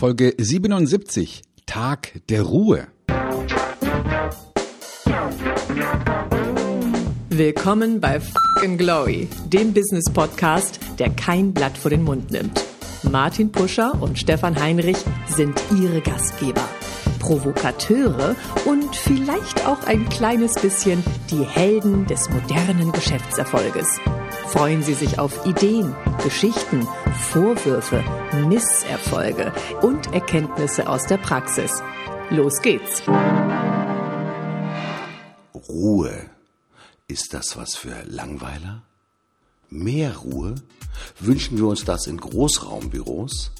Folge 77, Tag der Ruhe. Willkommen bei Fucking Glory, dem Business Podcast, der kein Blatt vor den Mund nimmt. Martin Puscher und Stefan Heinrich sind ihre Gastgeber. Provokateure und vielleicht auch ein kleines bisschen die Helden des modernen Geschäftserfolges. Freuen Sie sich auf Ideen, Geschichten, Vorwürfe, Misserfolge und Erkenntnisse aus der Praxis. Los geht's. Ruhe. Ist das was für Langweiler? Mehr Ruhe? Wünschen wir uns das in Großraumbüros?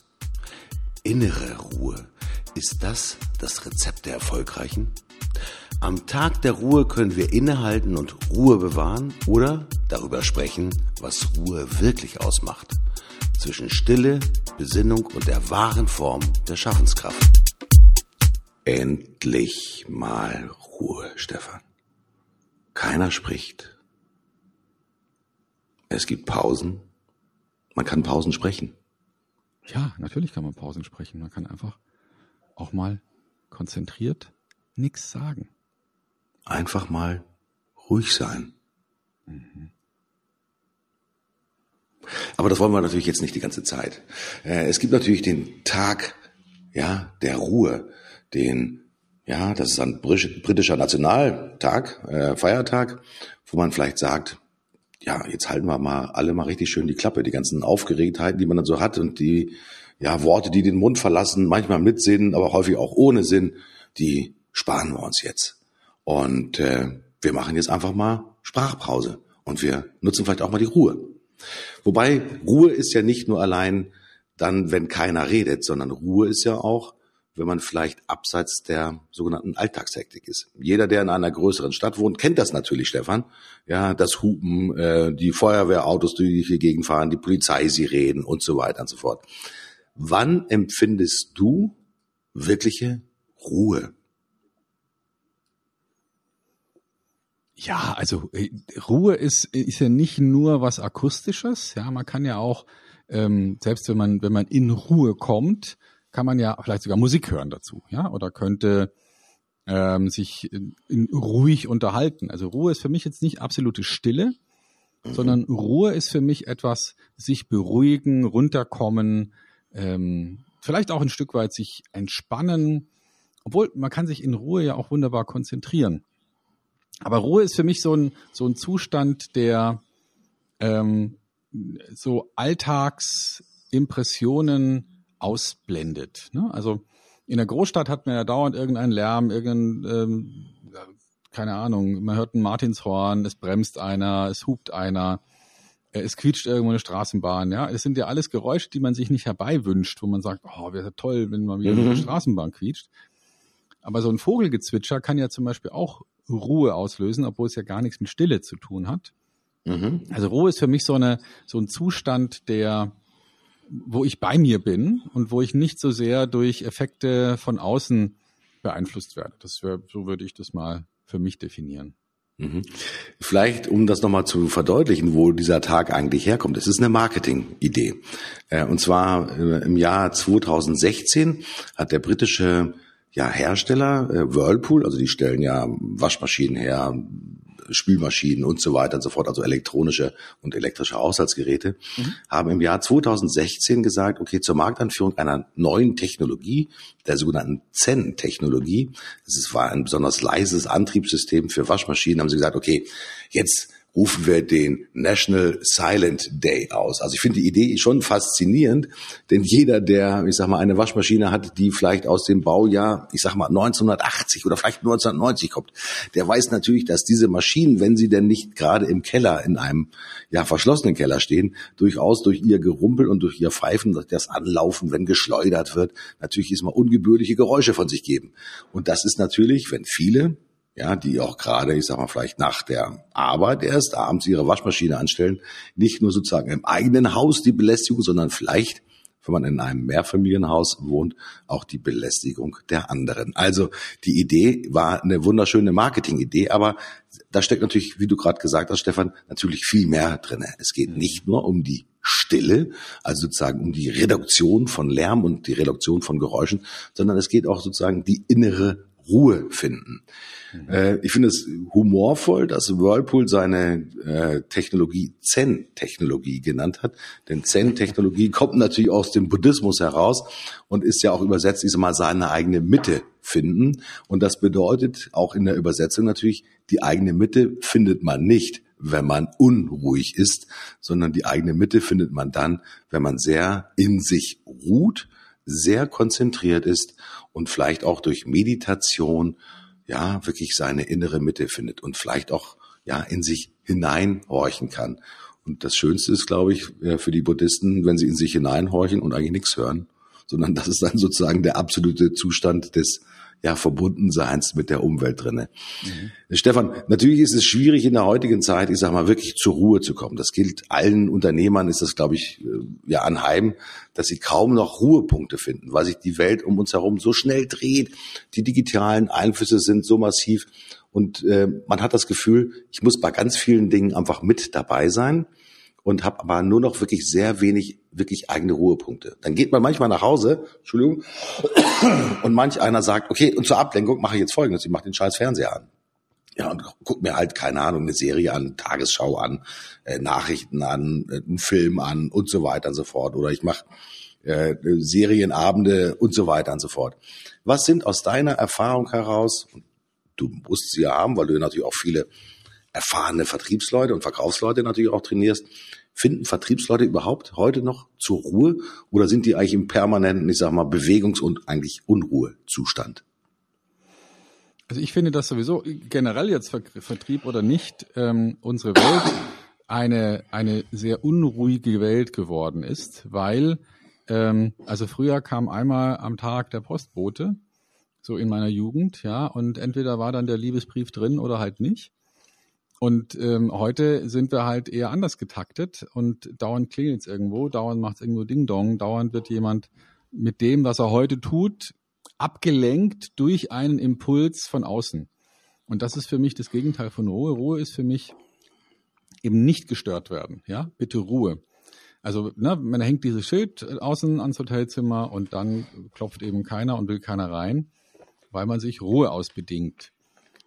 Innere Ruhe. Ist das das Rezept der Erfolgreichen? Am Tag der Ruhe können wir innehalten und Ruhe bewahren oder darüber sprechen, was Ruhe wirklich ausmacht. Zwischen Stille, Besinnung und der wahren Form der Schaffenskraft. Endlich mal Ruhe, Stefan. Keiner spricht. Es gibt Pausen. Man kann Pausen sprechen. Ja, natürlich kann man Pausen sprechen. Man kann einfach auch mal konzentriert nichts sagen. Einfach mal ruhig sein. Mhm. Aber das wollen wir natürlich jetzt nicht die ganze Zeit. Äh, es gibt natürlich den Tag, ja, der Ruhe, den, ja, das ist ein britischer Nationaltag, äh, Feiertag, wo man vielleicht sagt, ja, jetzt halten wir mal alle mal richtig schön die Klappe, die ganzen Aufgeregtheiten, die man dann so hat und die, ja, Worte, die den Mund verlassen, manchmal mit Sinn, aber häufig auch ohne Sinn, die sparen wir uns jetzt. Und äh, wir machen jetzt einfach mal Sprachpause und wir nutzen vielleicht auch mal die Ruhe. Wobei Ruhe ist ja nicht nur allein dann, wenn keiner redet, sondern Ruhe ist ja auch, wenn man vielleicht abseits der sogenannten Alltagshektik ist. Jeder, der in einer größeren Stadt wohnt, kennt das natürlich, Stefan. Ja, das Hupen, äh, die Feuerwehrautos, die hier gegenfahren, die Polizei, sie reden und so weiter und so fort. Wann empfindest du wirkliche Ruhe? Ja, also äh, Ruhe ist, ist ja nicht nur was Akustisches. Ja, man kann ja auch, ähm, selbst wenn man, wenn man in Ruhe kommt, kann man ja vielleicht sogar Musik hören dazu, ja, oder könnte ähm, sich in, in ruhig unterhalten. Also Ruhe ist für mich jetzt nicht absolute Stille, mhm. sondern Ruhe ist für mich etwas, sich beruhigen, runterkommen, ähm, vielleicht auch ein Stück weit sich entspannen, obwohl man kann sich in Ruhe ja auch wunderbar konzentrieren. Aber Ruhe ist für mich so ein, so ein Zustand, der ähm, so Alltagsimpressionen ausblendet. Ne? Also in der Großstadt hat man ja dauernd irgendeinen Lärm, irgendein, ähm, keine Ahnung, man hört ein Martinshorn, es bremst einer, es hupt einer, äh, es quietscht irgendwo eine Straßenbahn, ja. Es sind ja alles Geräusche, die man sich nicht herbeiwünscht, wo man sagt, oh, wäre toll, wenn man wieder mhm. eine Straßenbahn quietscht. Aber so ein Vogelgezwitscher kann ja zum Beispiel auch Ruhe auslösen, obwohl es ja gar nichts mit Stille zu tun hat. Mhm. Also Ruhe ist für mich so eine so ein Zustand, der wo ich bei mir bin und wo ich nicht so sehr durch Effekte von außen beeinflusst werde. Das wär, so würde ich das mal für mich definieren. Mhm. Vielleicht, um das nochmal zu verdeutlichen, wo dieser Tag eigentlich herkommt. Es ist eine Marketing-Idee. Äh, und zwar äh, im Jahr 2016 hat der britische ja, Hersteller, äh, Whirlpool, also die stellen ja Waschmaschinen her, Spülmaschinen und so weiter und so fort, also elektronische und elektrische Haushaltsgeräte, mhm. haben im Jahr 2016 gesagt, okay, zur Marktanführung einer neuen Technologie, der sogenannten Zen-Technologie, das war ein besonders leises Antriebssystem für Waschmaschinen, haben sie gesagt, okay, jetzt rufen wir den National Silent Day aus. Also ich finde die Idee schon faszinierend, denn jeder, der, ich sag mal, eine Waschmaschine hat, die vielleicht aus dem Baujahr, ich sag mal 1980 oder vielleicht 1990 kommt, der weiß natürlich, dass diese Maschinen, wenn sie denn nicht gerade im Keller in einem ja verschlossenen Keller stehen, durchaus durch ihr Gerumpel und durch ihr Pfeifen, das Anlaufen, wenn geschleudert wird, natürlich ist mal ungebührliche Geräusche von sich geben. Und das ist natürlich, wenn viele ja, die auch gerade, ich sag mal, vielleicht nach der Arbeit erst abends ihre Waschmaschine anstellen, nicht nur sozusagen im eigenen Haus die Belästigung, sondern vielleicht wenn man in einem Mehrfamilienhaus wohnt, auch die Belästigung der anderen. Also die Idee war eine wunderschöne Marketingidee, aber da steckt natürlich, wie du gerade gesagt hast, Stefan, natürlich viel mehr drinne. Es geht nicht nur um die Stille, also sozusagen um die Reduktion von Lärm und die Reduktion von Geräuschen, sondern es geht auch sozusagen die innere Ruhe finden. Mhm. Äh, ich finde es humorvoll, dass Whirlpool seine äh, Technologie Zen-Technologie genannt hat. Denn Zen-Technologie kommt natürlich aus dem Buddhismus heraus und ist ja auch übersetzt, ich sag mal, seine eigene Mitte finden. Und das bedeutet auch in der Übersetzung natürlich, die eigene Mitte findet man nicht, wenn man unruhig ist, sondern die eigene Mitte findet man dann, wenn man sehr in sich ruht, sehr konzentriert ist und vielleicht auch durch Meditation ja wirklich seine innere Mitte findet und vielleicht auch ja in sich hineinhorchen kann. Und das Schönste ist, glaube ich, für die Buddhisten, wenn sie in sich hineinhorchen und eigentlich nichts hören, sondern das ist dann sozusagen der absolute Zustand des ja, Verbundenseins mit der Umwelt drinne. Mhm. Stefan, natürlich ist es schwierig in der heutigen Zeit, ich sag mal, wirklich zur Ruhe zu kommen. Das gilt allen Unternehmern, ist das, glaube ich, äh, ja anheim, dass sie kaum noch Ruhepunkte finden, weil sich die Welt um uns herum so schnell dreht. Die digitalen Einflüsse sind so massiv und äh, man hat das Gefühl, ich muss bei ganz vielen Dingen einfach mit dabei sein und habe aber nur noch wirklich sehr wenig wirklich eigene Ruhepunkte. Dann geht man manchmal nach Hause, Entschuldigung, und manch einer sagt, okay, und zur Ablenkung mache ich jetzt Folgendes, ich mache den scheiß Fernseher an. Ja, und guck mir halt, keine Ahnung, eine Serie an, Tagesschau an, äh, Nachrichten an, äh, einen Film an und so weiter und so fort. Oder ich mache äh, Serienabende und so weiter und so fort. Was sind aus deiner Erfahrung heraus, du musst sie ja haben, weil du natürlich auch viele erfahrene Vertriebsleute und Verkaufsleute natürlich auch trainierst. Finden Vertriebsleute überhaupt heute noch zur Ruhe oder sind die eigentlich im permanenten, ich sag mal, Bewegungs- und eigentlich Unruhezustand? Also ich finde, dass sowieso generell jetzt Vertrieb oder nicht ähm, unsere Welt eine eine sehr unruhige Welt geworden ist, weil ähm, also früher kam einmal am Tag der Postbote, so in meiner Jugend, ja, und entweder war dann der Liebesbrief drin oder halt nicht. Und ähm, heute sind wir halt eher anders getaktet und dauernd klingelt es irgendwo, dauernd macht es irgendwo Ding-Dong, dauernd wird jemand mit dem, was er heute tut, abgelenkt durch einen Impuls von außen. Und das ist für mich das Gegenteil von Ruhe. Ruhe ist für mich eben nicht gestört werden. Ja, bitte Ruhe. Also, ne, man hängt dieses Schild außen ans Hotelzimmer und dann klopft eben keiner und will keiner rein, weil man sich Ruhe ausbedingt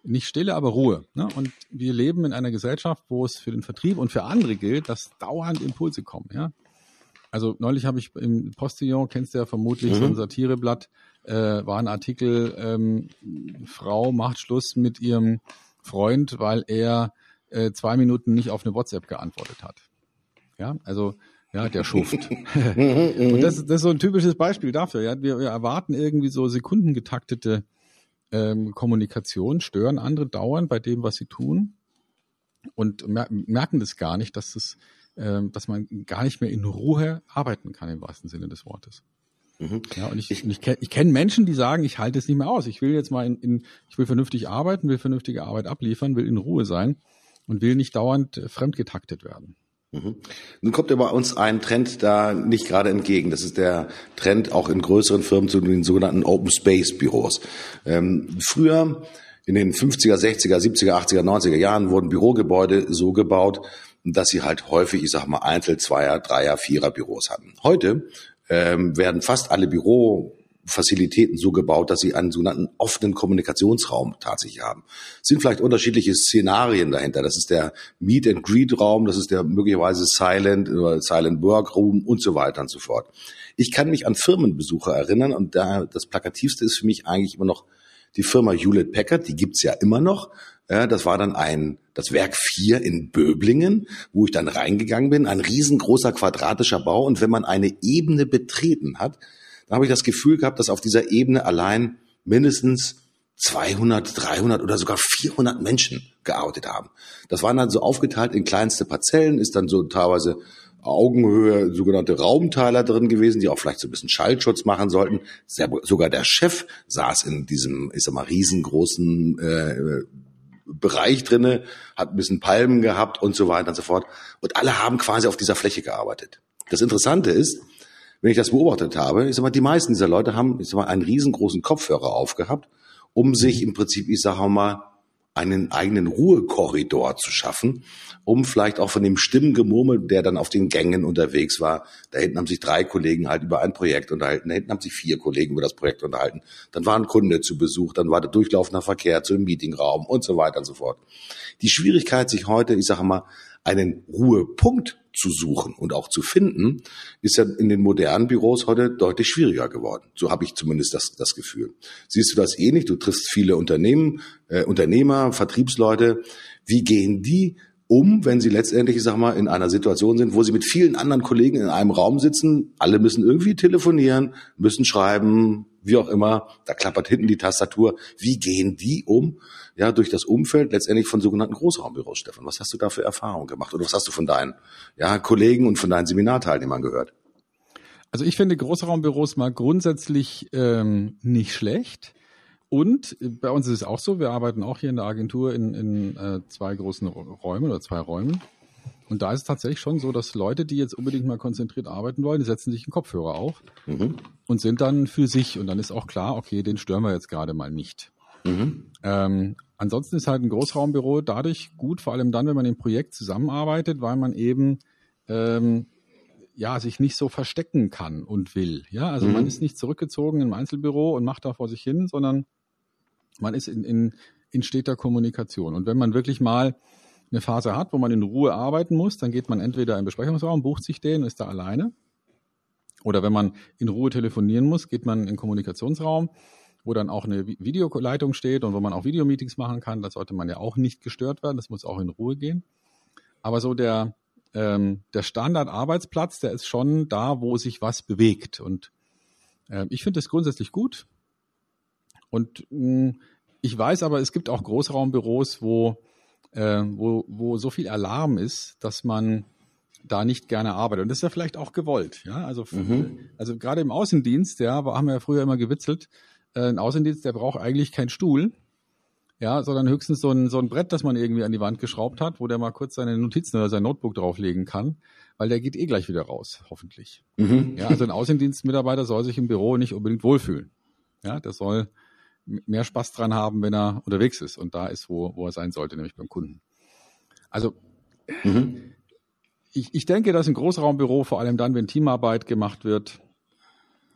nicht Stille, aber Ruhe. Ne? Und wir leben in einer Gesellschaft, wo es für den Vertrieb und für andere gilt, dass dauernd Impulse kommen. Ja? Also neulich habe ich im Postillon, kennst du ja vermutlich, mhm. so ein Satireblatt, äh, war ein Artikel, ähm, Frau macht Schluss mit ihrem Freund, weil er äh, zwei Minuten nicht auf eine WhatsApp geantwortet hat. Ja, also ja, der Schuft. und das, das ist so ein typisches Beispiel dafür. Ja, wir, wir erwarten irgendwie so sekundengetaktete ähm, Kommunikation, stören andere dauernd bei dem, was sie tun und mer merken das gar nicht, dass, das, ähm, dass man gar nicht mehr in Ruhe arbeiten kann im wahrsten Sinne des Wortes. Mhm. Ja, und ich, ich, ich, kenne Menschen, die sagen, ich halte es nicht mehr aus. Ich will jetzt mal in, in, ich will vernünftig arbeiten, will vernünftige Arbeit abliefern, will in Ruhe sein und will nicht dauernd fremdgetaktet werden. Mhm. Nun kommt ja bei uns ein Trend da nicht gerade entgegen. Das ist der Trend auch in größeren Firmen zu den sogenannten Open Space Büros. Ähm, früher in den 50er, 60er, 70er, 80er, 90er Jahren wurden Bürogebäude so gebaut, dass sie halt häufig, ich sag mal, Einzel-, Zweier-, Dreier-, Vierer-Büros hatten. Heute ähm, werden fast alle Büro Facilitäten so gebaut, dass sie einen sogenannten offenen Kommunikationsraum tatsächlich haben. Es sind vielleicht unterschiedliche Szenarien dahinter. Das ist der Meet and Greet Raum, das ist der möglicherweise Silent oder Silent Work Room und so weiter und so fort. Ich kann mich an Firmenbesuche erinnern und da das plakativste ist für mich eigentlich immer noch die Firma Hewlett Packard, die gibt's ja immer noch. Ja, das war dann ein, das Werk 4 in Böblingen, wo ich dann reingegangen bin, ein riesengroßer quadratischer Bau. Und wenn man eine Ebene betreten hat, da habe ich das Gefühl gehabt, dass auf dieser Ebene allein mindestens 200, 300 oder sogar 400 Menschen gearbeitet haben. Das waren dann so aufgeteilt in kleinste Parzellen, ist dann so teilweise Augenhöhe sogenannte Raumteiler drin gewesen, die auch vielleicht so ein bisschen Schallschutz machen sollten. sogar der Chef saß in diesem, ich sag mal, riesengroßen äh, Bereich drinne, hat ein bisschen Palmen gehabt und so weiter und so fort. Und alle haben quasi auf dieser Fläche gearbeitet. Das Interessante ist, wenn ich das beobachtet habe, ist aber die meisten dieser Leute haben ist aber einen riesengroßen Kopfhörer aufgehabt, um sich im Prinzip, ich sage mal, einen eigenen Ruhekorridor zu schaffen, um vielleicht auch von dem Stimmengemurmel, der dann auf den Gängen unterwegs war, da hinten haben sich drei Kollegen halt über ein Projekt unterhalten, da hinten haben sich vier Kollegen über das Projekt unterhalten, dann war ein Kunde zu Besuch, dann war der durchlaufender Verkehr zu einem Meetingraum und so weiter und so fort. Die Schwierigkeit, sich heute, ich sage mal, einen Ruhepunkt zu suchen und auch zu finden, ist ja in den modernen Büros heute deutlich schwieriger geworden. So habe ich zumindest das, das Gefühl. Siehst du das ähnlich? Du triffst viele Unternehmen, äh, Unternehmer, Vertriebsleute. Wie gehen die um, wenn sie letztendlich, ich sag mal, in einer Situation sind, wo sie mit vielen anderen Kollegen in einem Raum sitzen, alle müssen irgendwie telefonieren, müssen schreiben, wie auch immer, da klappert hinten die Tastatur. Wie gehen die um? Ja, durch das Umfeld letztendlich von sogenannten Großraumbüros, Stefan. Was hast du da für Erfahrungen gemacht? Oder was hast du von deinen ja, Kollegen und von deinen Seminarteilnehmern gehört? Also ich finde Großraumbüros mal grundsätzlich ähm, nicht schlecht. Und bei uns ist es auch so, wir arbeiten auch hier in der Agentur in, in äh, zwei großen Räumen oder zwei Räumen. Und da ist es tatsächlich schon so, dass Leute, die jetzt unbedingt mal konzentriert arbeiten wollen, die setzen sich einen Kopfhörer auf mhm. und sind dann für sich. Und dann ist auch klar, okay, den stören wir jetzt gerade mal nicht. Mhm. Ähm, ansonsten ist halt ein Großraumbüro dadurch gut, vor allem dann, wenn man im Projekt zusammenarbeitet, weil man eben ähm, ja sich nicht so verstecken kann und will. Ja, also mhm. man ist nicht zurückgezogen im Einzelbüro und macht da vor sich hin, sondern man ist in, in, in steter Kommunikation. Und wenn man wirklich mal eine Phase hat, wo man in Ruhe arbeiten muss, dann geht man entweder im Besprechungsraum, bucht sich den, ist da alleine. Oder wenn man in Ruhe telefonieren muss, geht man in den Kommunikationsraum, wo dann auch eine Videoleitung steht und wo man auch Videomeetings machen kann. Da sollte man ja auch nicht gestört werden, das muss auch in Ruhe gehen. Aber so der, ähm, der Standardarbeitsplatz, der ist schon da, wo sich was bewegt. Und äh, ich finde das grundsätzlich gut. Und mh, hm, ich weiß aber, es gibt auch Großraumbüros, wo äh, wo, wo so viel Alarm ist, dass man da nicht gerne arbeitet. Und das ist ja vielleicht auch gewollt. Ja, also, mhm. also gerade im Außendienst, ja, haben wir ja früher immer gewitzelt, äh, ein Außendienst, der braucht eigentlich keinen Stuhl, ja, sondern höchstens so ein, so ein Brett, das man irgendwie an die Wand geschraubt hat, wo der mal kurz seine Notizen oder sein Notebook drauflegen kann, weil der geht eh gleich wieder raus, hoffentlich. Mhm. Ja, also ein Außendienstmitarbeiter soll sich im Büro nicht unbedingt wohlfühlen. Ja, der soll mehr Spaß dran haben, wenn er unterwegs ist und da ist, wo, wo er sein sollte, nämlich beim Kunden. Also mhm. ich, ich denke, dass ein Großraumbüro, vor allem dann, wenn Teamarbeit gemacht wird,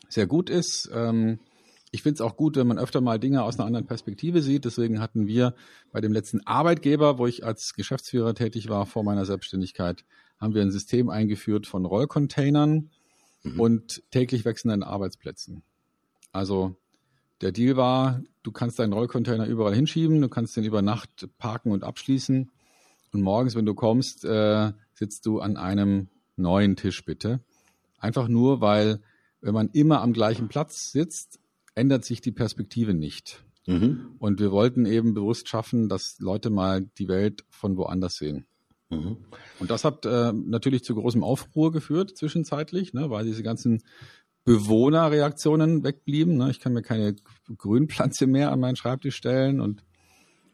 sehr gut ist. Ähm, ich finde es auch gut, wenn man öfter mal Dinge aus einer anderen Perspektive sieht. Deswegen hatten wir bei dem letzten Arbeitgeber, wo ich als Geschäftsführer tätig war vor meiner Selbstständigkeit, haben wir ein System eingeführt von Rollcontainern mhm. und täglich wechselnden Arbeitsplätzen. Also der Deal war, du kannst deinen Rollcontainer überall hinschieben, du kannst den über Nacht parken und abschließen. Und morgens, wenn du kommst, äh, sitzt du an einem neuen Tisch bitte. Einfach nur, weil wenn man immer am gleichen Platz sitzt, ändert sich die Perspektive nicht. Mhm. Und wir wollten eben bewusst schaffen, dass Leute mal die Welt von woanders sehen. Mhm. Und das hat äh, natürlich zu großem Aufruhr geführt zwischenzeitlich, ne, weil diese ganzen Bewohnerreaktionen wegblieben. Ne? Ich kann mir keine Grünpflanze mehr an meinen Schreibtisch stellen und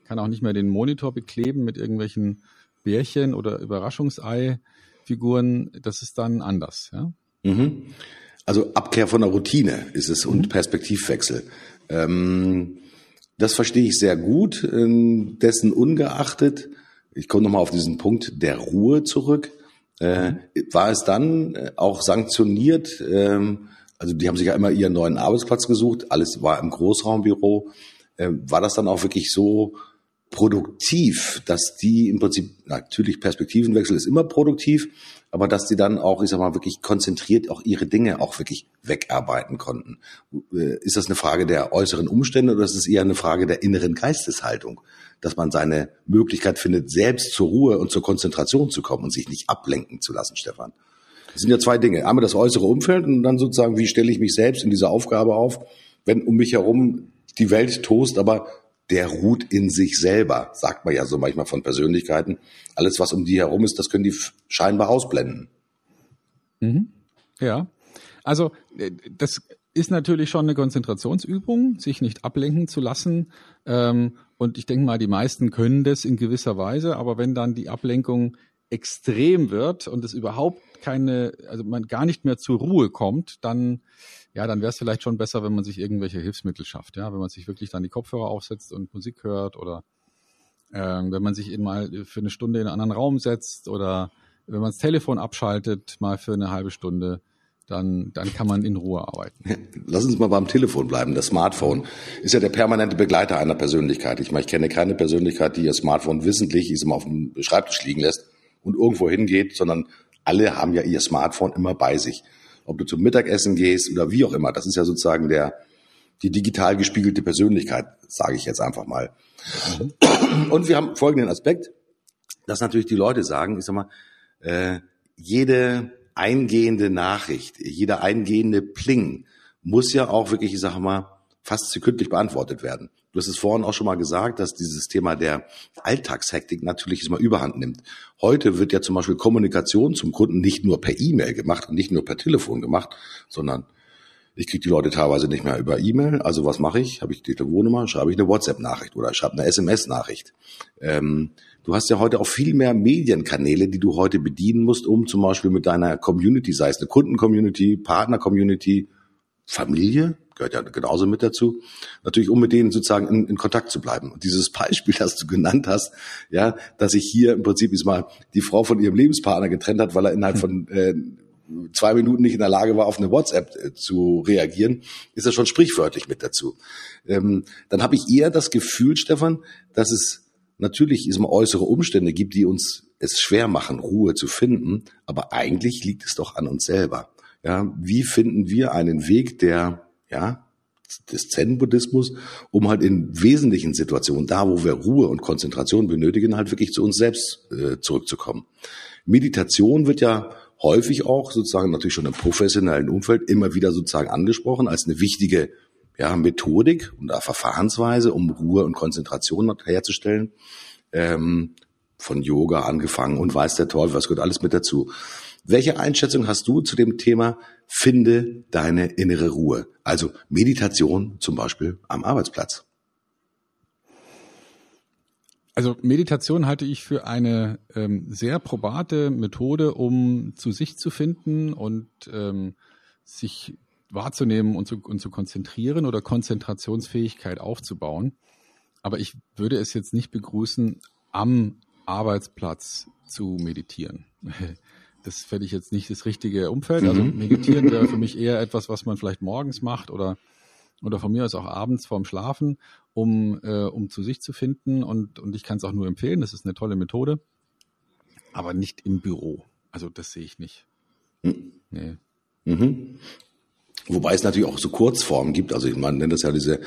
kann auch nicht mehr den Monitor bekleben mit irgendwelchen Bärchen oder Überraschungsei-Figuren. Das ist dann anders. Ja? Mhm. Also Abkehr von der Routine ist es und mhm. Perspektivwechsel. Ähm, das verstehe ich sehr gut. Ähm, dessen ungeachtet, ich komme nochmal auf diesen Punkt der Ruhe zurück. Äh, mhm. war es dann äh, auch sanktioniert, ähm, also die haben sich ja immer ihren neuen Arbeitsplatz gesucht, alles war im Großraumbüro. Äh, war das dann auch wirklich so produktiv, dass die im Prinzip, natürlich Perspektivenwechsel ist immer produktiv, aber dass die dann auch, ich sag mal, wirklich konzentriert auch ihre Dinge auch wirklich wegarbeiten konnten. Äh, ist das eine Frage der äußeren Umstände oder ist es eher eine Frage der inneren Geisteshaltung, dass man seine Möglichkeit findet, selbst zur Ruhe und zur Konzentration zu kommen und sich nicht ablenken zu lassen, Stefan? Das sind ja zwei Dinge. Einmal das äußere Umfeld und dann sozusagen, wie stelle ich mich selbst in dieser Aufgabe auf, wenn um mich herum die Welt tost, aber der ruht in sich selber, sagt man ja so manchmal von Persönlichkeiten. Alles, was um die herum ist, das können die scheinbar ausblenden. Mhm. Ja, also äh, das ist natürlich schon eine Konzentrationsübung, sich nicht ablenken zu lassen. Ähm, und ich denke mal, die meisten können das in gewisser Weise, aber wenn dann die Ablenkung extrem wird und es überhaupt keine, also man gar nicht mehr zur Ruhe kommt, dann ja, dann wäre es vielleicht schon besser, wenn man sich irgendwelche Hilfsmittel schafft, ja, wenn man sich wirklich dann die Kopfhörer aufsetzt und Musik hört oder ähm, wenn man sich eben mal für eine Stunde in einen anderen Raum setzt oder wenn man das Telefon abschaltet, mal für eine halbe Stunde, dann, dann kann man in Ruhe arbeiten. Lass uns mal beim Telefon bleiben. Das Smartphone ist ja der permanente Begleiter einer Persönlichkeit. Ich meine, ich kenne keine Persönlichkeit, die ihr Smartphone wissentlich ist, immer auf dem Schreibtisch liegen lässt und irgendwo hingeht, sondern alle haben ja ihr Smartphone immer bei sich. Ob du zum Mittagessen gehst oder wie auch immer. Das ist ja sozusagen der, die digital gespiegelte Persönlichkeit, sage ich jetzt einfach mal. Und wir haben folgenden Aspekt, dass natürlich die Leute sagen, ich sag mal, äh, jede eingehende Nachricht, jeder eingehende Pling muss ja auch wirklich, ich sage mal, fast sekündlich beantwortet werden. Du hast es vorhin auch schon mal gesagt, dass dieses Thema der Alltagshektik natürlich immer überhand nimmt. Heute wird ja zum Beispiel Kommunikation zum Kunden nicht nur per E-Mail gemacht und nicht nur per Telefon gemacht, sondern ich kriege die Leute teilweise nicht mehr über E-Mail. Also was mache ich? Habe ich die Telefonnummer? Schreibe ich eine WhatsApp-Nachricht oder schreibe eine SMS-Nachricht. Ähm, du hast ja heute auch viel mehr Medienkanäle, die du heute bedienen musst, um zum Beispiel mit deiner Community, sei es eine Kunden-Community, Partner-Community, Familie, gehört ja genauso mit dazu, natürlich um mit denen sozusagen in, in, Kontakt zu bleiben. Und dieses Beispiel, das du genannt hast, ja, dass sich hier im Prinzip mal die Frau von ihrem Lebenspartner getrennt hat, weil er innerhalb von äh, zwei Minuten nicht in der Lage war, auf eine WhatsApp äh, zu reagieren, ist das schon sprichwörtlich mit dazu. Ähm, dann habe ich eher das Gefühl, Stefan, dass es natürlich ist äußere Umstände gibt, die uns es schwer machen, Ruhe zu finden, aber eigentlich liegt es doch an uns selber. Ja, wie finden wir einen Weg, der ja des Zen-Buddhismus, um halt in wesentlichen Situationen, da wo wir Ruhe und Konzentration benötigen, halt wirklich zu uns selbst äh, zurückzukommen. Meditation wird ja häufig auch sozusagen natürlich schon im professionellen Umfeld immer wieder sozusagen angesprochen als eine wichtige ja, Methodik und Verfahrensweise, um Ruhe und Konzentration herzustellen. Ähm, von Yoga angefangen und weiß der Teufel, was gehört alles mit dazu. Welche Einschätzung hast du zu dem Thema finde deine innere Ruhe? Also Meditation zum Beispiel am Arbeitsplatz. Also Meditation halte ich für eine ähm, sehr probate Methode, um zu sich zu finden und ähm, sich wahrzunehmen und zu, und zu konzentrieren oder Konzentrationsfähigkeit aufzubauen. Aber ich würde es jetzt nicht begrüßen, am Arbeitsplatz zu meditieren. Das fände ich jetzt nicht das richtige Umfeld. Also mhm. meditieren wäre für mich eher etwas, was man vielleicht morgens macht oder oder von mir aus auch abends vorm Schlafen, um, äh, um zu sich zu finden. Und, und ich kann es auch nur empfehlen, das ist eine tolle Methode, aber nicht im Büro. Also das sehe ich nicht. Mhm. Nee. Mhm. Wobei es natürlich auch so Kurzformen gibt. Also man nennt das ja diese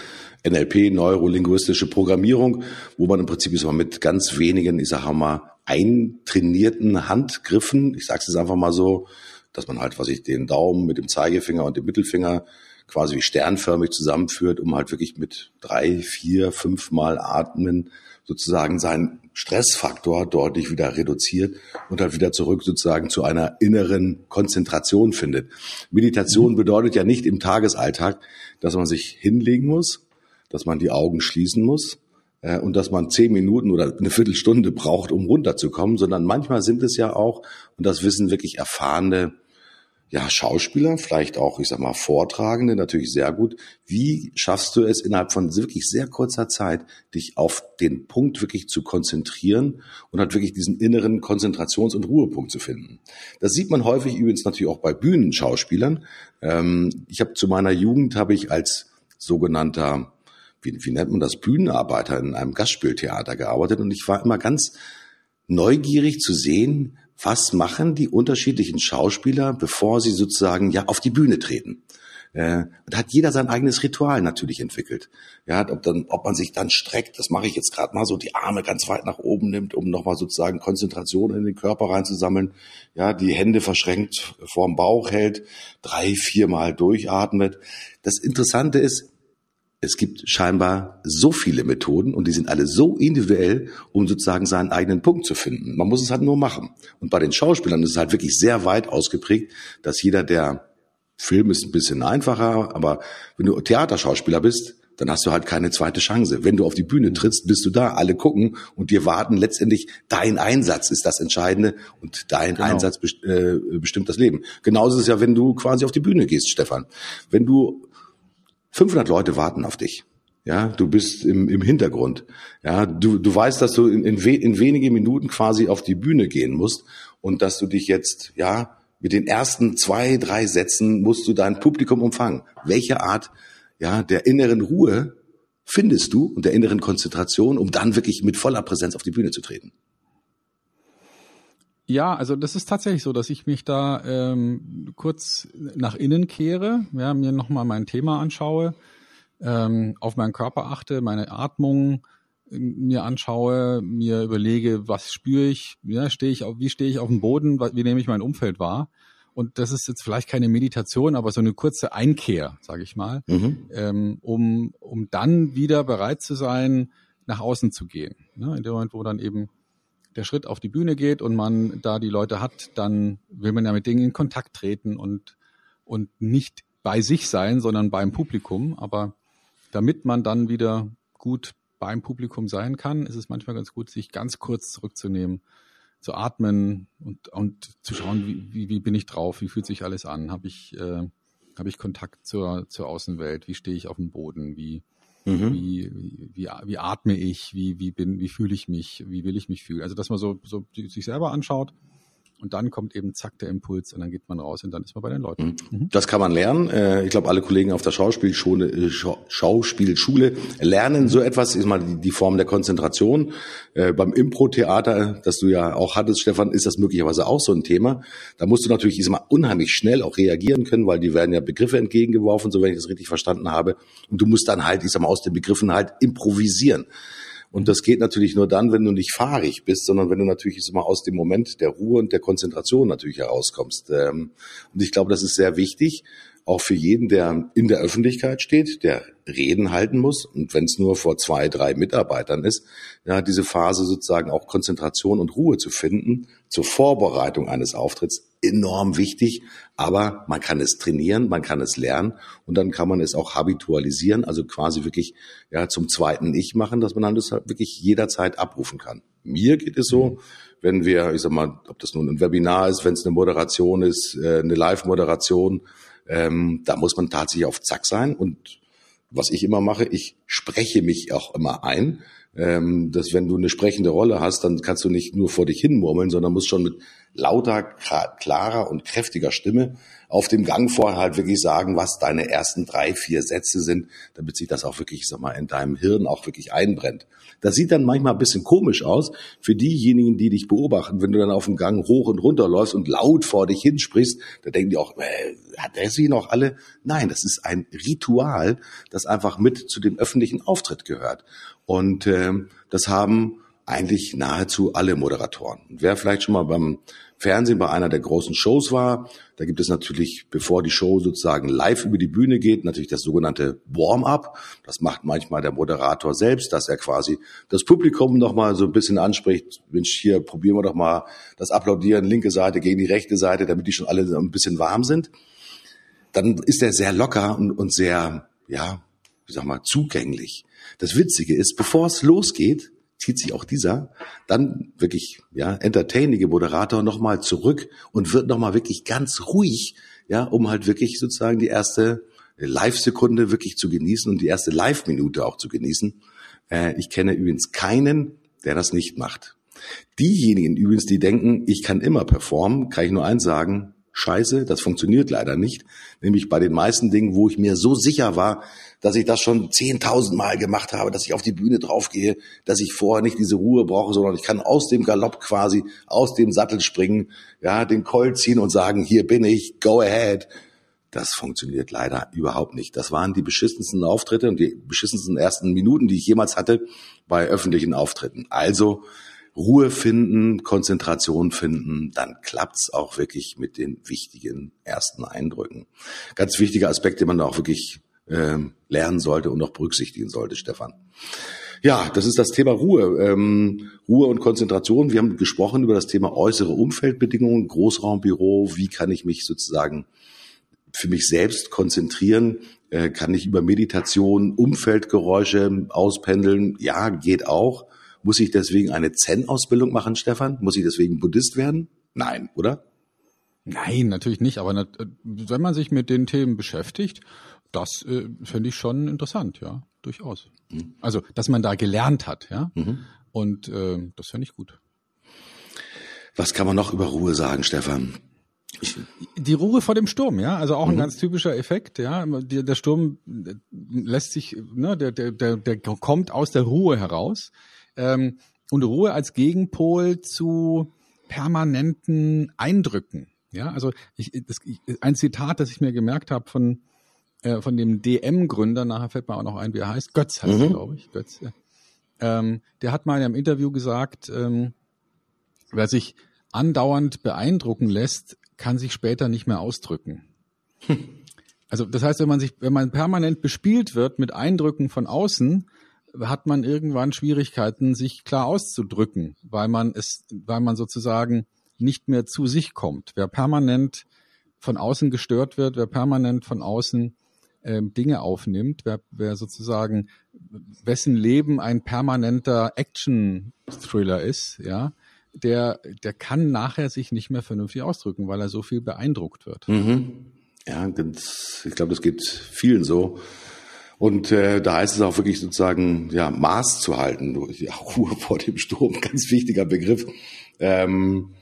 NLP, neurolinguistische Programmierung, wo man im Prinzip ist mit ganz wenigen, ich sage mal, eintrainierten Handgriffen, ich sage es jetzt einfach mal so, dass man halt, was ich, den Daumen mit dem Zeigefinger und dem Mittelfinger quasi wie sternförmig zusammenführt, um halt wirklich mit drei, vier, fünf Mal Atmen sozusagen seinen Stressfaktor deutlich wieder reduziert und dann wieder zurück sozusagen zu einer inneren Konzentration findet. Meditation mhm. bedeutet ja nicht im Tagesalltag, dass man sich hinlegen muss, dass man die Augen schließen muss äh, und dass man zehn Minuten oder eine Viertelstunde braucht, um runterzukommen, sondern manchmal sind es ja auch, und das wissen wirklich erfahrene ja, Schauspieler, vielleicht auch, ich sag mal, Vortragende, natürlich sehr gut. Wie schaffst du es innerhalb von wirklich sehr kurzer Zeit, dich auf den Punkt wirklich zu konzentrieren und halt wirklich diesen inneren Konzentrations- und Ruhepunkt zu finden? Das sieht man häufig übrigens natürlich auch bei Bühnenschauspielern. Ähm, ich habe zu meiner Jugend habe ich als sogenannter, wie, wie nennt man das, Bühnenarbeiter in einem Gastspieltheater gearbeitet und ich war immer ganz neugierig zu sehen, was machen die unterschiedlichen Schauspieler, bevor sie sozusagen ja auf die Bühne treten. Äh, da hat jeder sein eigenes Ritual natürlich entwickelt. Ja, ob, dann, ob man sich dann streckt, das mache ich jetzt gerade mal so, die Arme ganz weit nach oben nimmt, um nochmal sozusagen Konzentration in den Körper reinzusammeln. Ja, die Hände verschränkt vorm Bauch hält, drei, viermal durchatmet. Das Interessante ist, es gibt scheinbar so viele Methoden und die sind alle so individuell, um sozusagen seinen eigenen Punkt zu finden. Man muss es halt nur machen. Und bei den Schauspielern ist es halt wirklich sehr weit ausgeprägt, dass jeder, der Film ist ein bisschen einfacher, aber wenn du Theaterschauspieler bist dann hast du halt keine zweite Chance. Wenn du auf die Bühne trittst, bist du da, alle gucken und dir warten. Letztendlich dein Einsatz ist das Entscheidende und dein genau. Einsatz äh, bestimmt das Leben. Genauso ist es ja, wenn du quasi auf die Bühne gehst, Stefan. Wenn du 500 Leute warten auf dich. Ja, du bist im, im Hintergrund. Ja, du, du weißt, dass du in, in, we, in wenige Minuten quasi auf die Bühne gehen musst und dass du dich jetzt, ja, mit den ersten zwei, drei Sätzen musst du dein Publikum umfangen. Welche Art, ja, der inneren Ruhe findest du und der inneren Konzentration, um dann wirklich mit voller Präsenz auf die Bühne zu treten? Ja, also das ist tatsächlich so, dass ich mich da ähm, kurz nach innen kehre, ja, mir nochmal mein Thema anschaue, ähm, auf meinen Körper achte, meine Atmung äh, mir anschaue, mir überlege, was spüre ich, ja, stehe ich auf, wie stehe ich auf dem Boden, wie nehme ich mein Umfeld wahr. Und das ist jetzt vielleicht keine Meditation, aber so eine kurze Einkehr, sage ich mal, mhm. ähm, um, um dann wieder bereit zu sein, nach außen zu gehen. Ne? In dem Moment, wo dann eben der Schritt auf die Bühne geht und man da die Leute hat, dann will man ja mit Dingen in Kontakt treten und, und nicht bei sich sein, sondern beim Publikum. Aber damit man dann wieder gut beim Publikum sein kann, ist es manchmal ganz gut, sich ganz kurz zurückzunehmen, zu atmen und, und zu schauen, wie, wie, wie bin ich drauf, wie fühlt sich alles an, habe ich, äh, hab ich Kontakt zur, zur Außenwelt, wie stehe ich auf dem Boden, wie, mhm. wie, wie, wie, atme ich, wie, wie, bin, wie fühle ich mich, wie will ich mich fühlen. Also dass man so, so sich selber anschaut und dann kommt eben zack der Impuls und dann geht man raus und dann ist man bei den Leuten. Mhm. mhm. Das kann man lernen. Äh, ich glaube, alle Kollegen auf der Schauspielschule, äh, Schauspielschule lernen so etwas, ist mal die Form der Konzentration. Äh, beim Impro-Theater, das du ja auch hattest, Stefan, ist das möglicherweise auch so ein Thema. Da musst du natürlich ist mal unheimlich schnell auch reagieren können, weil die werden ja Begriffe entgegengeworfen, so wenn ich das richtig verstanden habe. Und du musst dann halt, ich sag mal, aus den Begriffen halt improvisieren. Und das geht natürlich nur dann, wenn du nicht fahrig bist, sondern wenn du natürlich immer aus dem Moment der Ruhe und der Konzentration natürlich herauskommst. Ähm, und ich glaube, das ist sehr wichtig, auch für jeden, der in der Öffentlichkeit steht, der Reden halten muss. Und wenn es nur vor zwei, drei Mitarbeitern ist, ja, diese Phase sozusagen auch Konzentration und Ruhe zu finden zur Vorbereitung eines Auftritts enorm wichtig. Aber man kann es trainieren, man kann es lernen und dann kann man es auch habitualisieren, also quasi wirklich ja zum zweiten Ich machen, dass man dann das halt wirklich jederzeit abrufen kann. Mir geht es so, wenn wir, ich sag mal, ob das nun ein Webinar ist, wenn es eine Moderation ist, äh, eine Live-Moderation, ähm, da muss man tatsächlich auf Zack sein. Und was ich immer mache, ich spreche mich auch immer ein. Ähm, dass wenn du eine sprechende Rolle hast, dann kannst du nicht nur vor dich hin murmeln, sondern musst schon mit lauter, klarer und kräftiger Stimme auf dem Gang vorher halt wirklich sagen, was deine ersten drei, vier Sätze sind, damit sich das auch wirklich, sag mal, in deinem Hirn auch wirklich einbrennt. Das sieht dann manchmal ein bisschen komisch aus für diejenigen, die dich beobachten. Wenn du dann auf dem Gang hoch und runter läufst und laut vor dich hinsprichst, da denken die auch, äh, hat der sie noch alle? Nein, das ist ein Ritual, das einfach mit zu dem öffentlichen Auftritt gehört. Und äh, das haben eigentlich nahezu alle Moderatoren. wer vielleicht schon mal beim Fernsehen bei einer der großen Shows war. Da gibt es natürlich, bevor die Show sozusagen live über die Bühne geht, natürlich das sogenannte Warm-up. Das macht manchmal der Moderator selbst, dass er quasi das Publikum nochmal so ein bisschen anspricht. Mensch, hier probieren wir doch mal das Applaudieren, linke Seite gegen die rechte Seite, damit die schon alle ein bisschen warm sind. Dann ist er sehr locker und, und sehr, ja, wie sag mal, zugänglich. Das Witzige ist, bevor es losgeht, zieht sich auch dieser dann wirklich ja entertainige Moderator nochmal zurück und wird nochmal wirklich ganz ruhig, ja, um halt wirklich sozusagen die erste Live-Sekunde wirklich zu genießen und die erste Live-Minute auch zu genießen. Äh, ich kenne übrigens keinen, der das nicht macht. Diejenigen übrigens, die denken, ich kann immer performen, kann ich nur eins sagen, scheiße, das funktioniert leider nicht. Nämlich bei den meisten Dingen, wo ich mir so sicher war, dass ich das schon zehntausend Mal gemacht habe, dass ich auf die Bühne draufgehe, dass ich vorher nicht diese Ruhe brauche, sondern ich kann aus dem Galopp quasi, aus dem Sattel springen, ja, den Colt ziehen und sagen, hier bin ich, go ahead. Das funktioniert leider überhaupt nicht. Das waren die beschissensten Auftritte und die beschissensten ersten Minuten, die ich jemals hatte bei öffentlichen Auftritten. Also Ruhe finden, Konzentration finden, dann klappt's auch wirklich mit den wichtigen ersten Eindrücken. Ganz wichtiger Aspekt, den man auch wirklich äh, lernen sollte und auch berücksichtigen sollte, Stefan. Ja, das ist das Thema Ruhe. Ähm, Ruhe und Konzentration. Wir haben gesprochen über das Thema äußere Umfeldbedingungen, Großraumbüro. Wie kann ich mich sozusagen für mich selbst konzentrieren? Äh, kann ich über Meditation Umfeldgeräusche auspendeln? Ja, geht auch. Muss ich deswegen eine Zen-Ausbildung machen, Stefan? Muss ich deswegen Buddhist werden? Nein, oder? Nein, natürlich nicht. Aber wenn man sich mit den Themen beschäftigt, das äh, finde ich schon interessant, ja, durchaus. Mhm. Also, dass man da gelernt hat, ja. Mhm. Und äh, das finde ich gut. Was kann man noch über Ruhe sagen, Stefan? Die Ruhe vor dem Sturm, ja, also auch ein mhm. ganz typischer Effekt, ja. Der Sturm äh, lässt sich, ne, der, der, der, der kommt aus der Ruhe heraus. Ähm, und Ruhe als Gegenpol zu permanenten Eindrücken. Ja, also ich, das, ich, ein Zitat, das ich mir gemerkt habe von äh, von dem DM-Gründer, nachher fällt mir auch noch ein, wie er heißt, Götz heißt mhm. er, glaube ich, Götz. Ja. Ähm, der hat mal in einem Interview gesagt, ähm, wer sich andauernd beeindrucken lässt, kann sich später nicht mehr ausdrücken. Hm. Also das heißt, wenn man sich, wenn man permanent bespielt wird mit Eindrücken von außen, hat man irgendwann Schwierigkeiten, sich klar auszudrücken, weil man es, weil man sozusagen nicht mehr zu sich kommt. Wer permanent von außen gestört wird, wer permanent von außen ähm, Dinge aufnimmt, wer, wer sozusagen wessen Leben ein permanenter Action-Thriller ist, ja, der, der kann nachher sich nicht mehr vernünftig ausdrücken, weil er so viel beeindruckt wird. Mhm. Ja, das, ich glaube, das geht vielen so. Und äh, da heißt es auch wirklich sozusagen, ja, Maß zu halten. Ja, Ruhe vor dem Sturm, ganz wichtiger Begriff. Ähm,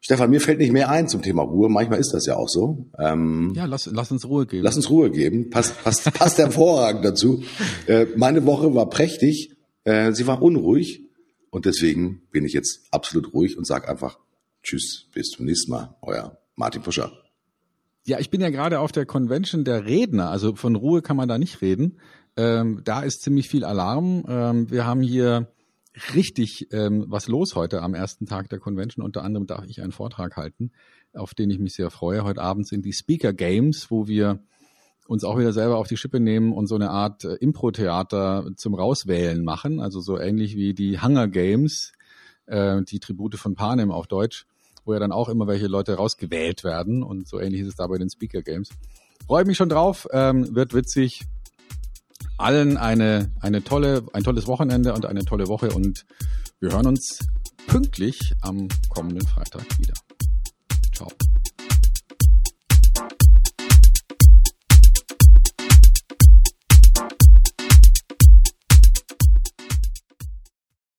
Stefan, mir fällt nicht mehr ein zum Thema Ruhe. Manchmal ist das ja auch so. Ähm, ja, lass, lass uns Ruhe geben. Lass uns Ruhe geben. Passt, passt, passt hervorragend dazu. Äh, meine Woche war prächtig. Äh, sie war unruhig. Und deswegen bin ich jetzt absolut ruhig und sage einfach Tschüss, bis zum nächsten Mal. Euer Martin Puscher. Ja, ich bin ja gerade auf der Convention der Redner, also von Ruhe kann man da nicht reden. Ähm, da ist ziemlich viel Alarm. Ähm, wir haben hier richtig ähm, was los heute am ersten Tag der Convention. Unter anderem darf ich einen Vortrag halten, auf den ich mich sehr freue. Heute Abend sind die Speaker Games, wo wir uns auch wieder selber auf die Schippe nehmen und so eine Art äh, Impro-Theater zum Rauswählen machen. Also so ähnlich wie die Hunger Games, äh, die Tribute von Panem auf Deutsch wo ja dann auch immer welche Leute rausgewählt werden und so ähnlich ist es da bei den Speaker Games. Freue mich schon drauf, ähm, wird witzig. Allen eine, eine tolle, ein tolles Wochenende und eine tolle Woche und wir hören uns pünktlich am kommenden Freitag wieder. Ciao.